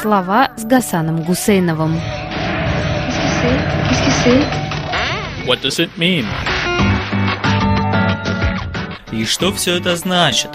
Слова с Гасаном Гусейновым. What does it mean? И что все это значит?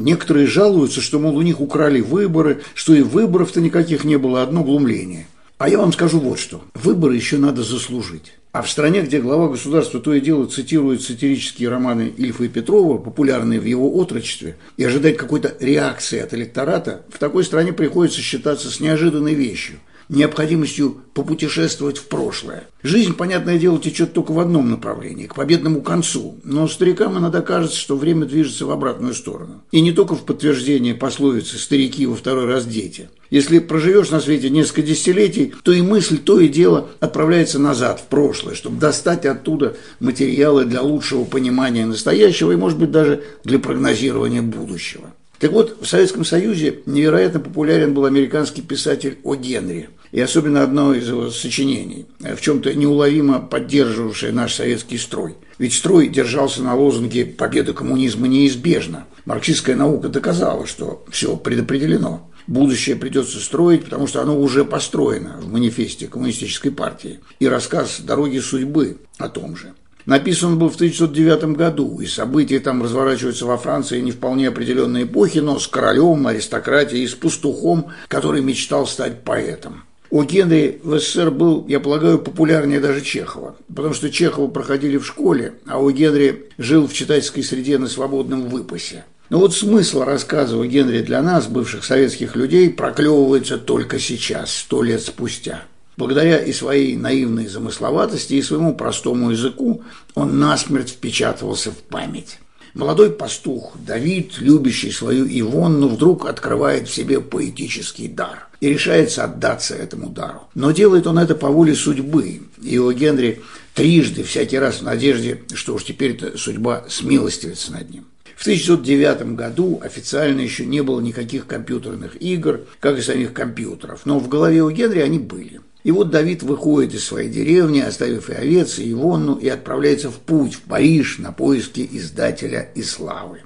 Некоторые жалуются, что, мол, у них украли выборы, что и выборов-то никаких не было, одно глумление. А я вам скажу вот что. Выборы еще надо заслужить. А в стране, где глава государства то и дело цитирует сатирические романы Ильфа и Петрова, популярные в его отрочестве, и ожидать какой-то реакции от электората, в такой стране приходится считаться с неожиданной вещью – необходимостью попутешествовать в прошлое. Жизнь, понятное дело, течет только в одном направлении, к победному концу, но старикам иногда кажется, что время движется в обратную сторону. И не только в подтверждение пословицы «старики во второй раз дети». Если проживешь на свете несколько десятилетий, то и мысль, то и дело отправляется назад, в прошлое, чтобы достать оттуда материалы для лучшего понимания настоящего и, может быть, даже для прогнозирования будущего. Так вот, в Советском Союзе невероятно популярен был американский писатель О. Генри. И особенно одно из его сочинений, в чем-то неуловимо поддерживавшее наш советский строй. Ведь строй держался на лозунге «Победа коммунизма неизбежна». Марксистская наука доказала, что все предопределено. Будущее придется строить, потому что оно уже построено в манифесте коммунистической партии. И рассказ «Дороги судьбы» о том же. Написан был в 1909 году, и события там разворачиваются во Франции не вполне определенной эпохи, но с королем, аристократией и с пастухом, который мечтал стать поэтом. У Генри в СССР был, я полагаю, популярнее даже Чехова, потому что Чехова проходили в школе, а у Генри жил в читательской среде на свободном выпасе. Но вот смысл рассказа о Генри для нас, бывших советских людей, проклевывается только сейчас, сто лет спустя. Благодаря и своей наивной замысловатости, и своему простому языку он насмерть впечатывался в память. Молодой пастух Давид, любящий свою Ивонну, вдруг открывает в себе поэтический дар и решается отдаться этому дару. Но делает он это по воле судьбы. И у Генри трижды, всякий раз в надежде, что уж теперь-то судьба смилостивится над ним. В 1909 году официально еще не было никаких компьютерных игр, как и самих компьютеров, но в голове у Генри они были. И вот Давид выходит из своей деревни, оставив и овец, и Ивонну, и отправляется в путь, в Париж, на поиски издателя и славы.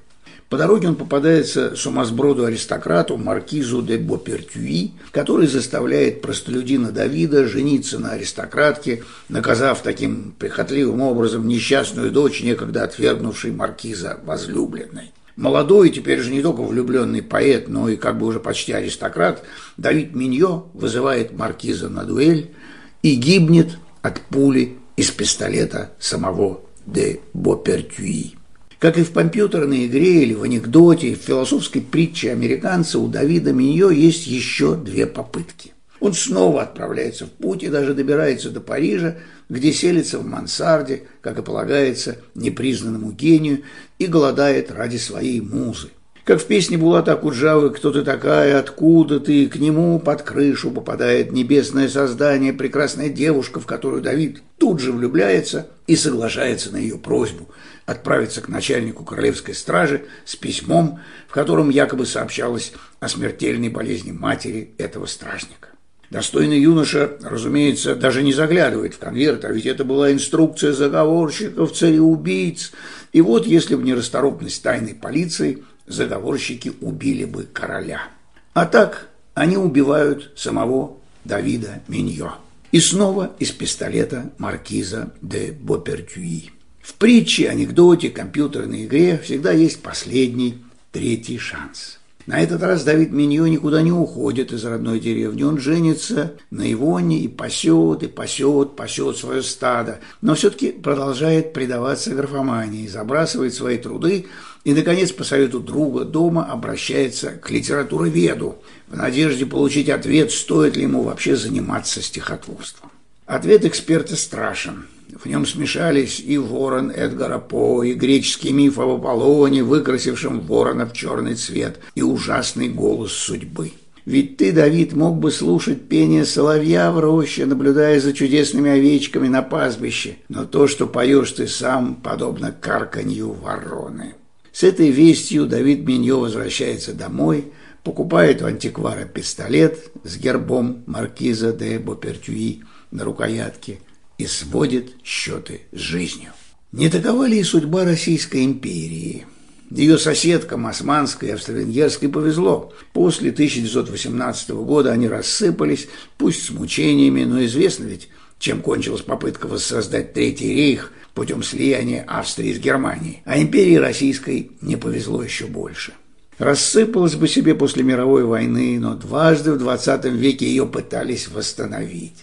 По дороге он попадается сумасброду-аристократу маркизу де Бопертюи, который заставляет простолюдина Давида жениться на аристократке, наказав таким прихотливым образом несчастную дочь, некогда отвергнувшей маркиза возлюбленной. Молодой, теперь же не только влюбленный поэт, но и как бы уже почти аристократ, Давид Миньо вызывает маркиза на дуэль и гибнет от пули из пистолета самого де Бопертюи. Как и в компьютерной игре или в анекдоте, в философской притче американца у Давида Миньо есть еще две попытки. Он снова отправляется в путь и даже добирается до Парижа, где селится в мансарде, как и полагается непризнанному гению, и голодает ради своей музы. Как в песне Булата Акуджавы «Кто ты такая? Откуда ты?» К нему под крышу попадает небесное создание, прекрасная девушка, в которую Давид тут же влюбляется и соглашается на ее просьбу отправиться к начальнику королевской стражи с письмом, в котором якобы сообщалось о смертельной болезни матери этого стражника. Достойный юноша, разумеется, даже не заглядывает в конверт, а ведь это была инструкция заговорщиков, цареубийц. И вот, если бы не расторопность тайной полиции, заговорщики убили бы короля. А так они убивают самого Давида Миньо. И снова из пистолета маркиза де Бопертюи. В притче, анекдоте, компьютерной игре всегда есть последний, третий шанс – на этот раз Давид Миньо никуда не уходит из родной деревни. Он женится на Ивоне и пасет, и пасет, пасет свое стадо. Но все-таки продолжает предаваться графомании, забрасывает свои труды и, наконец, по совету друга дома обращается к литературоведу в надежде получить ответ, стоит ли ему вообще заниматься стихотворством. Ответ эксперта страшен. В нем смешались и ворон Эдгара По, и греческий миф об Аполлоне, выкрасившем ворона в черный цвет, и ужасный голос судьбы. Ведь ты, Давид, мог бы слушать пение соловья в роще, наблюдая за чудесными овечками на пастбище, но то, что поешь ты сам, подобно карканью вороны. С этой вестью Давид Миньо возвращается домой, покупает у антиквара пистолет с гербом маркиза де Бопертюи на рукоятке – и сводит счеты с жизнью. Не такова ли и судьба Российской империи? Ее соседкам, османской и австро-венгерской, повезло. После 1918 года они рассыпались, пусть с мучениями, но известно ведь, чем кончилась попытка воссоздать Третий рейх путем слияния Австрии с Германией. А империи российской не повезло еще больше. Рассыпалась бы себе после мировой войны, но дважды в 20 веке ее пытались восстановить.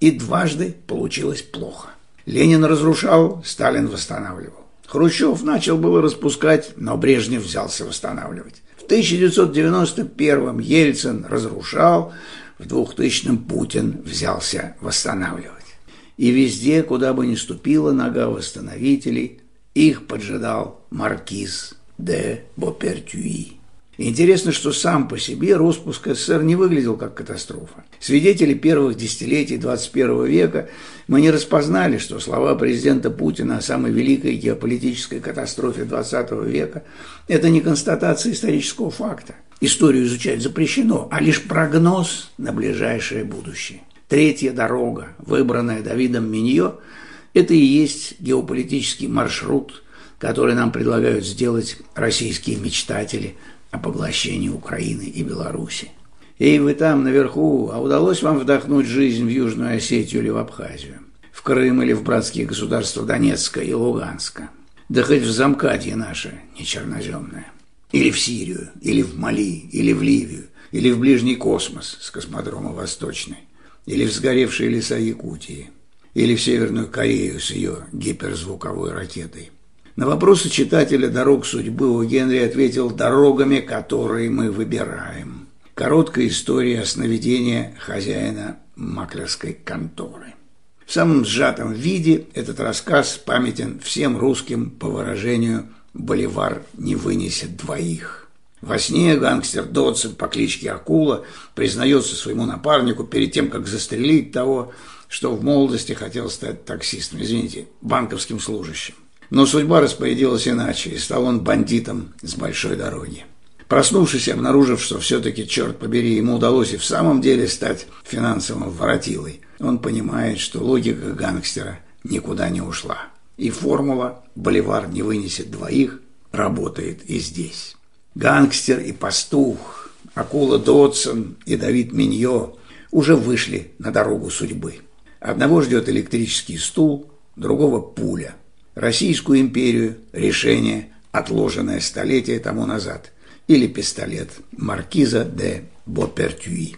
И дважды получилось плохо. Ленин разрушал, Сталин восстанавливал. Хрущев начал было распускать, но Брежнев взялся восстанавливать. В 1991-м Ельцин разрушал, в 2000-м Путин взялся восстанавливать. И везде, куда бы ни ступила нога восстановителей, их поджидал маркиз де Бопертюи. Интересно, что сам по себе распуск СССР не выглядел как катастрофа. Свидетели первых десятилетий 21 века мы не распознали, что слова президента Путина о самой великой геополитической катастрофе 20 века – это не констатация исторического факта. Историю изучать запрещено, а лишь прогноз на ближайшее будущее. Третья дорога, выбранная Давидом Миньо, это и есть геополитический маршрут, который нам предлагают сделать российские мечтатели – о поглощении Украины и Беларуси. Эй, вы там, наверху, а удалось вам вдохнуть жизнь в Южную Осетию или в Абхазию? В Крым или в братские государства Донецка и Луганска? Да хоть в замкадье наше, не черноземное. Или в Сирию, или в Мали, или в Ливию, или в ближний космос с космодрома Восточный, или в сгоревшие леса Якутии, или в Северную Корею с ее гиперзвуковой ракетой. На вопросы читателя «Дорог судьбы» у Генри ответил «Дорогами, которые мы выбираем». Короткая история о сновидении хозяина маклерской конторы. В самом сжатом виде этот рассказ памятен всем русским по выражению «Боливар не вынесет двоих». Во сне гангстер Додсон по кличке Акула признается своему напарнику перед тем, как застрелить того, что в молодости хотел стать таксистом, извините, банковским служащим. Но судьба распорядилась иначе, и стал он бандитом с большой дороги. Проснувшись и обнаружив, что все-таки, черт побери, ему удалось и в самом деле стать финансовым воротилой, он понимает, что логика гангстера никуда не ушла. И формула «Боливар не вынесет двоих» работает и здесь. Гангстер и пастух, Акула Додсон и Давид Миньо уже вышли на дорогу судьбы. Одного ждет электрический стул, другого пуля – Российскую империю решение, отложенное столетия тому назад, или пистолет маркиза де Бопертюи.